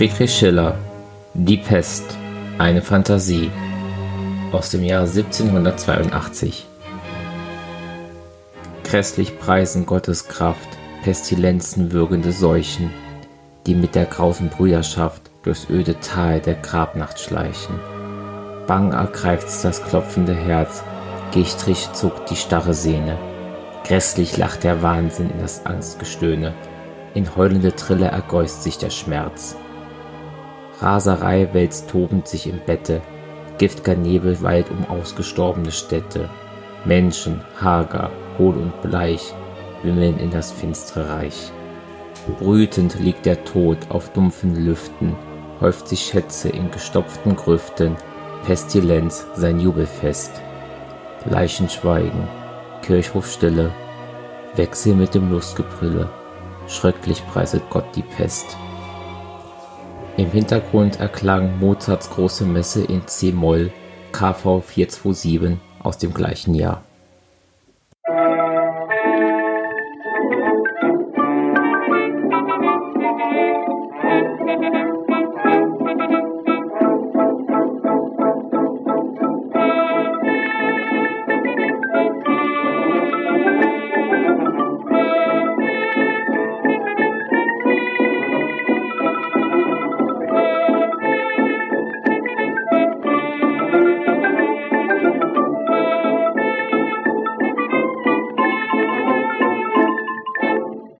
Friedrich Schiller Die Pest, eine Fantasie aus dem Jahr 1782 Grässlich preisen Gottes Kraft Pestilenzen würgende Seuchen, die mit der grausen Brüderschaft durchs öde Tal der Grabnacht schleichen. Bang ergreift's das klopfende Herz, gichtrig zuckt die starre Sehne. Grässlich lacht der Wahnsinn in das Angstgestöhne, in heulende Trille ergäust sich der Schmerz. Raserei wälzt tobend sich im Bette, giftger Nebel weilt um ausgestorbene Städte. Menschen, hager, hohl und bleich, wimmeln in das finstere Reich. Brütend liegt der Tod auf dumpfen Lüften, häuft sich Schätze in gestopften Grüften, Pestilenz sein Jubelfest. Leichen schweigen, Kirchhofstille, Wechsel mit dem Lustgebrülle, schrecklich preiset Gott die Pest. Im Hintergrund erklang Mozarts große Messe in C-Moll, KV 427 aus dem gleichen Jahr.